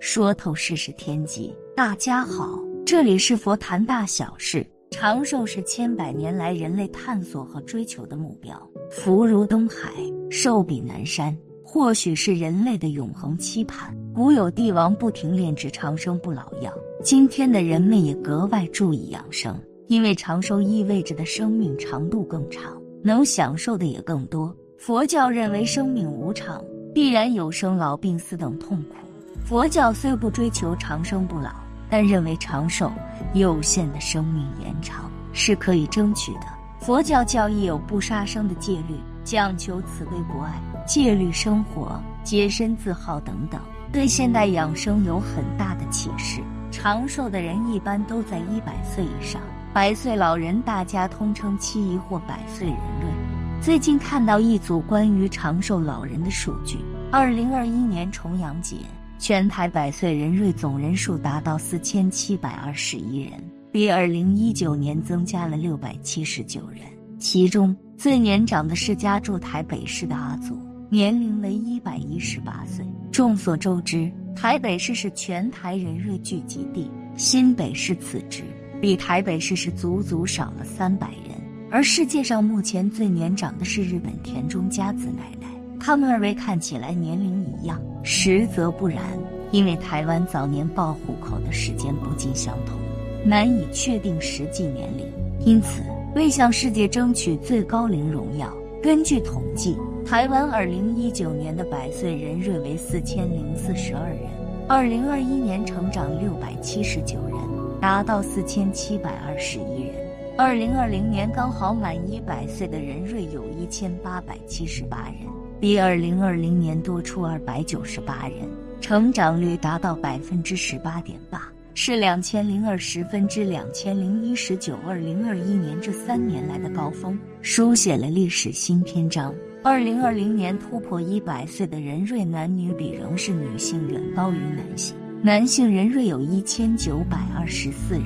说透世事天机。大家好，这里是佛谈大小事。长寿是千百年来人类探索和追求的目标。福如东海，寿比南山，或许是人类的永恒期盼。古有帝王不停炼制长生不老药，今天的人们也格外注意养生，因为长寿意味着的生命长度更长，能享受的也更多。佛教认为生命无常。必然有生老病死等痛苦。佛教虽不追求长生不老，但认为长寿、有限的生命延长是可以争取的。佛教教义有不杀生的戒律，讲求慈悲博爱、戒律生活、洁身自好等等，对现代养生有很大的启示。长寿的人一般都在一百岁以上，百岁老人大家通称七姨或百岁人瑞。最近看到一组关于长寿老人的数据：二零二一年重阳节，全台百岁人瑞总人数达到四千七百二十一人，比二零一九年增加了六百七十九人。其中最年长的是家住台北市的阿祖，年龄为一百一十八岁。众所周知，台北市是全台人瑞聚集地，新北市此值比台北市是足足少了三百人。而世界上目前最年长的是日本田中佳子奶奶，他们二位看起来年龄一样，实则不然，因为台湾早年报户口的时间不尽相同，难以确定实际年龄，因此为向世界争取最高龄荣耀，根据统计，台湾二零一九年的百岁人瑞为四千零四十二人，二零二一年成长六百七十九人，达到四千七百二十一人。二零二零年刚好满一百岁的人瑞有一千八百七十八人，比二零二零年多出二百九十八人，成长率达到百分之十八点八，是两千零二十分之两千零一十九。二零二一年这三年来的高峰，书写了历史新篇章。二零二零年突破一百岁的人瑞男女比仍是女性远高于男性，男性人瑞有一千九百二十四人。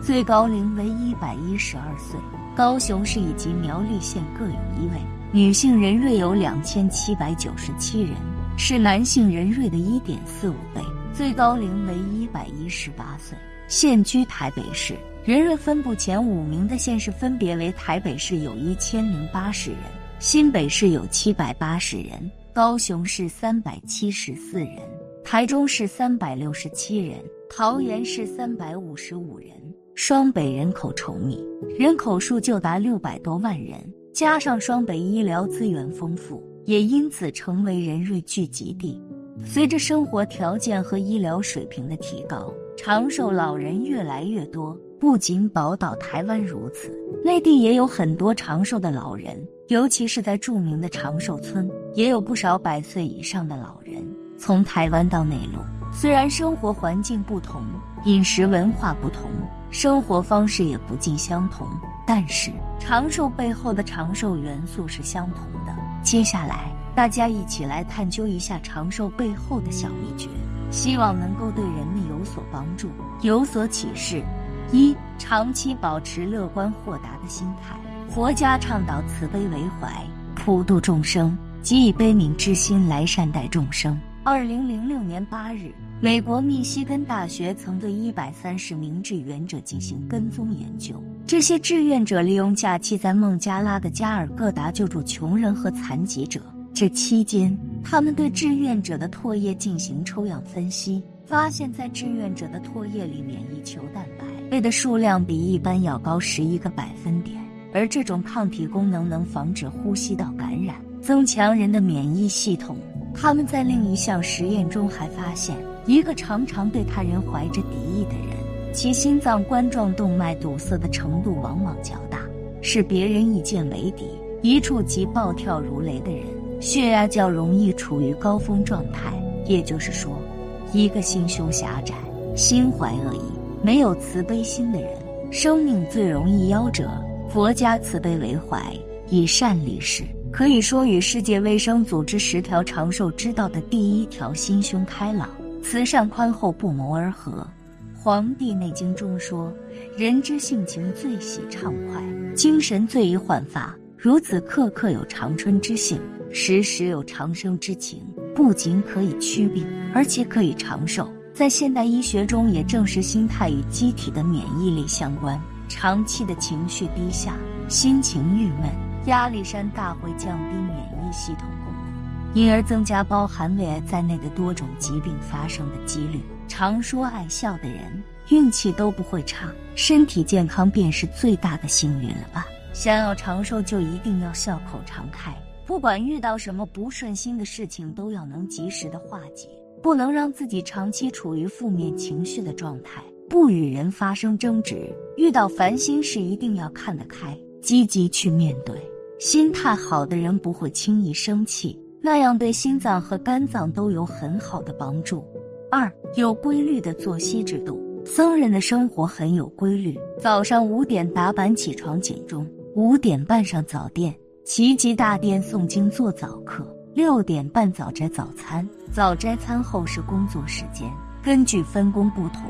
最高龄为一百一十二岁，高雄市以及苗栗县各有一位。女性人瑞有两千七百九十七人，是男性人瑞的一点四五倍。最高龄为一百一十八岁，现居台北市。人瑞分布前五名的县市分别为：台北市有一千零八十人，新北市有七百八十人，高雄市三百七十四人，台中市三百六十七人，桃园市三百五十五人。双北人口稠密，人口数就达六百多万人，加上双北医疗资源丰富，也因此成为人瑞聚集地。随着生活条件和医疗水平的提高，长寿老人越来越多。不仅宝岛台湾如此，内地也有很多长寿的老人，尤其是在著名的长寿村，也有不少百岁以上的老人。从台湾到内陆，虽然生活环境不同，饮食文化不同。生活方式也不尽相同，但是长寿背后的长寿元素是相同的。接下来，大家一起来探究一下长寿背后的小秘诀，希望能够对人们有所帮助、有所启示。一、长期保持乐观豁达的心态。佛家倡导慈悲为怀，普度众生，即以悲悯之心来善待众生。二零零六年八日，美国密西根大学曾对一百三十名志愿者进行跟踪研究。这些志愿者利用假期在孟加拉的加尔各答救助穷人和残疾者。这期间，他们对志愿者的唾液进行抽样分析，发现，在志愿者的唾液里，免疫球蛋白的数量比一般要高十一个百分点。而这种抗体功能能防止呼吸道感染，增强人的免疫系统。他们在另一项实验中还发现，一个常常对他人怀着敌意的人，其心脏冠状动脉堵塞的程度往往较大；是别人一见为敌、一触即暴跳如雷的人，血压较容易处于高峰状态。也就是说，一个心胸狭窄、心怀恶意、没有慈悲心的人，生命最容易夭折。佛家慈悲为怀，以善立世，可以说与世界卫生组织十条长寿之道的第一条“心胸开朗、慈善宽厚”不谋而合。《黄帝内经》中说：“人之性情最喜畅快，精神最易焕发。如此刻刻有长春之性，时时有长生之情，不仅可以祛病，而且可以长寿。在现代医学中，也证实心态与机体的免疫力相关。”长期的情绪低下、心情郁闷、压力山大会降低免疫系统功能，因而增加包含胃癌在内的多种疾病发生的几率。常说爱笑的人运气都不会差，身体健康便是最大的幸运了吧？想要长寿，就一定要笑口常开，不管遇到什么不顺心的事情，都要能及时的化解，不能让自己长期处于负面情绪的状态。不与人发生争执，遇到烦心事一定要看得开，积极去面对。心态好的人不会轻易生气，那样对心脏和肝脏都有很好的帮助。二有规律的作息制度，僧人的生活很有规律，早上五点打板起床警钟，五点半上早殿，齐集大殿诵经做早课，六点半早斋早餐，早斋餐后是工作时间。根据分工不同，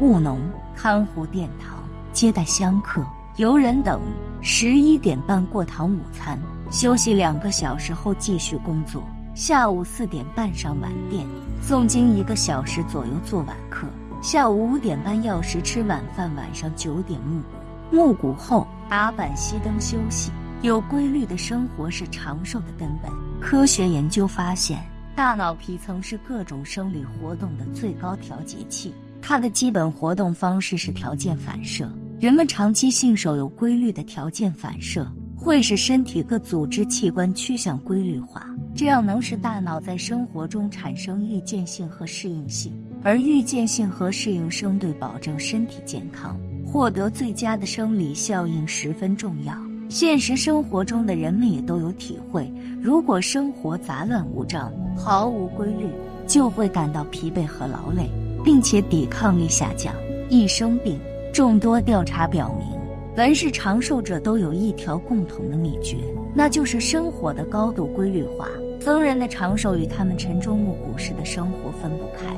务农、看护殿堂、接待香客、游人等，十一点半过堂午餐，休息两个小时后继续工作。下午四点半上晚殿，诵经一个小时左右做晚课。下午五点半药食吃晚饭，晚上九点暮鼓，暮鼓后打板熄灯休息。有规律的生活是长寿的根本。科学研究发现。大脑皮层是各种生理活动的最高调节器，它的基本活动方式是条件反射。人们长期信守有规律的条件反射，会使身体各组织器官趋向规律化，这样能使大脑在生活中产生预见性和适应性。而预见性和适应生对保证身体健康、获得最佳的生理效应十分重要。现实生活中的人们也都有体会：如果生活杂乱无章、毫无规律，就会感到疲惫和劳累，并且抵抗力下降，易生病。众多调查表明，凡是长寿者都有一条共同的秘诀，那就是生活的高度规律化。僧人的长寿与他们晨钟暮鼓式的生活分不开。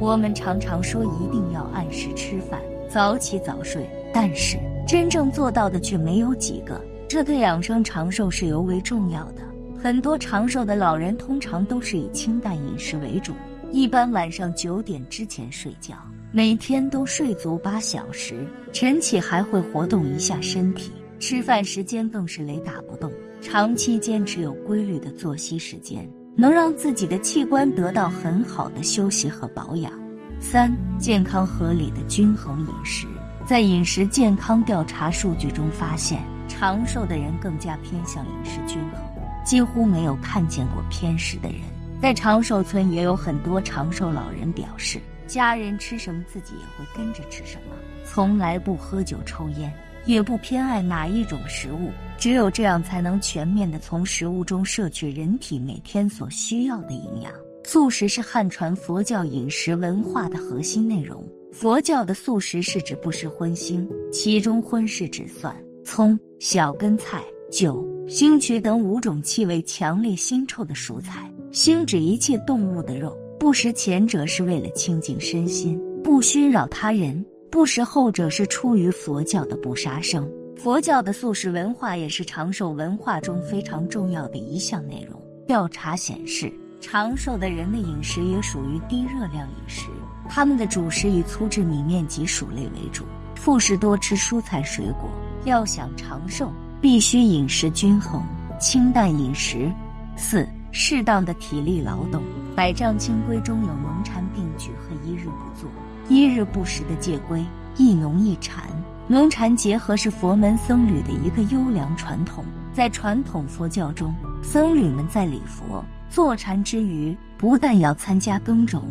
我们常常说一定要按时吃饭、早起早睡，但是真正做到的却没有几个。这对养生长寿是尤为重要的。很多长寿的老人通常都是以清淡饮食为主，一般晚上九点之前睡觉，每天都睡足八小时，晨起还会活动一下身体。吃饭时间更是雷打不动，长期坚持有规律的作息时间，能让自己的器官得到很好的休息和保养。三、健康合理的均衡饮食，在饮食健康调查数据中发现。长寿的人更加偏向饮食均衡，几乎没有看见过偏食的人。在长寿村也有很多长寿老人表示，家人吃什么自己也会跟着吃什么，从来不喝酒抽烟，也不偏爱哪一种食物。只有这样才能全面的从食物中摄取人体每天所需要的营养。素食是汉传佛教饮食文化的核心内容。佛教的素食是指不食荤腥，其中荤是指蒜。葱、小根菜、酒、腥渠等五种气味强烈、腥臭的蔬菜。腥指一切动物的肉，不食前者是为了清净身心，不熏扰他人；不食后者是出于佛教的不杀生。佛教的素食文化也是长寿文化中非常重要的一项内容。调查显示，长寿的人的饮食也属于低热量饮食，他们的主食以粗制米面及薯类为主，副食多吃蔬菜水果。要想长寿，必须饮食均衡，清淡饮食。四、适当的体力劳动。百丈清规中有农禅并举和一日不做、一日不食的戒规。一农一禅，农禅结合是佛门僧侣的一个优良传统。在传统佛教中，僧侣们在礼佛、坐禅之余，不但要参加耕种、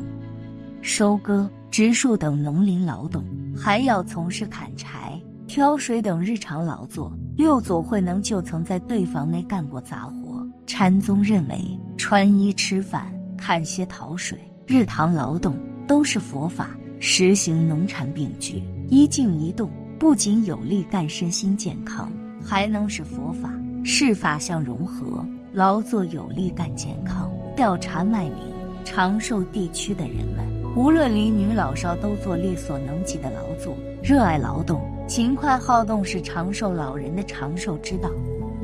收割、植树等农林劳动，还要从事砍柴。挑水等日常劳作，六祖慧能就曾在对房内干过杂活。禅宗认为，穿衣吃饭、看些桃水、日常劳动都是佛法，实行农产并举，一静一动，不仅有利干身心健康，还能使佛法事法相融合，劳作有利干健康。调查麦名长寿地区的人们，无论男女老少，都做力所能及的劳作，热爱劳动，勤快好动是长寿老人的长寿之道。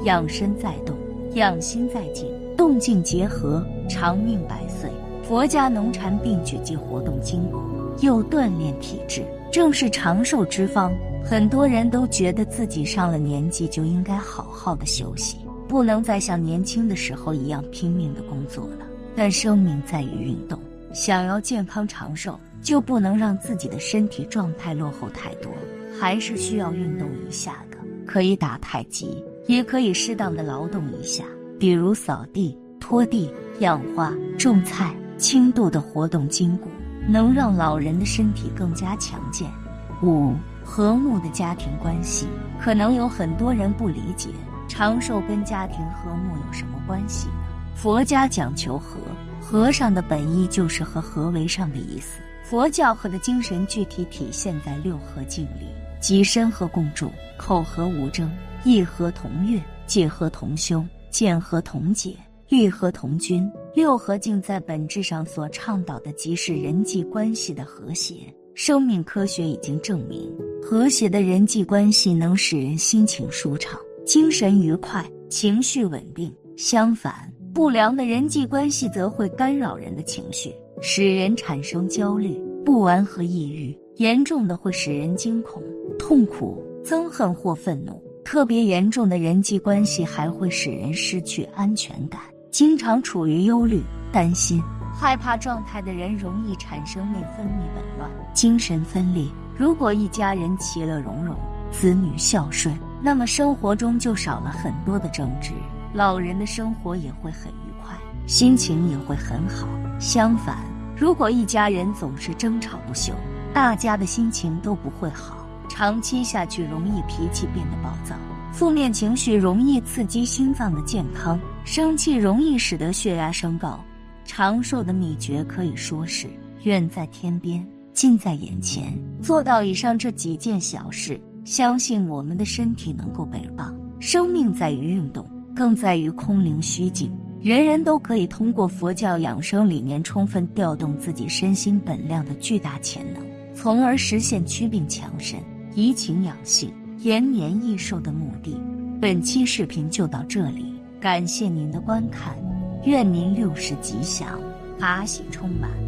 养身在动，养心在静，动静结合，长命百岁。佛家农禅并举，既活动筋骨，又锻炼体质，正是长寿之方。很多人都觉得自己上了年纪就应该好好的休息，不能再像年轻的时候一样拼命的工作了。但生命在于运动，想要健康长寿，就不能让自己的身体状态落后太多，还是需要运动一下的。可以打太极，也可以适当的劳动一下，比如扫地、拖地、养花、种菜。轻度的活动筋骨，能让老人的身体更加强健。五和睦的家庭关系，可能有很多人不理解，长寿跟家庭和睦有什么关系呢？佛家讲求和，和尚的本意就是和和为上的意思。佛教和的精神具体体现在六合敬里，即身和共住，口和无争，意和同悦，戒和同修，见和同解。律和同君，六合敬在本质上所倡导的，即是人际关系的和谐。生命科学已经证明，和谐的人际关系能使人心情舒畅、精神愉快、情绪稳定。相反，不良的人际关系则会干扰人的情绪，使人产生焦虑、不安和抑郁，严重的会使人惊恐、痛苦、憎恨或愤怒。特别严重的人际关系还会使人失去安全感。经常处于忧虑、担心、害怕状态的人，容易产生内分泌紊乱、精神分裂。如果一家人其乐融融、子女孝顺，那么生活中就少了很多的争执，老人的生活也会很愉快，心情也会很好。相反，如果一家人总是争吵不休，大家的心情都不会好，长期下去容易脾气变得暴躁。负面情绪容易刺激心脏的健康，生气容易使得血压升高。长寿的秘诀可以说是远在天边，近在眼前。做到以上这几件小事，相信我们的身体能够倍儿棒。生命在于运动，更在于空灵虚静。人人都可以通过佛教养生理念，充分调动自己身心本量的巨大潜能，从而实现祛病强身、怡情养性。延年益寿的目的。本期视频就到这里，感谢您的观看，愿您六十吉祥，法喜充满。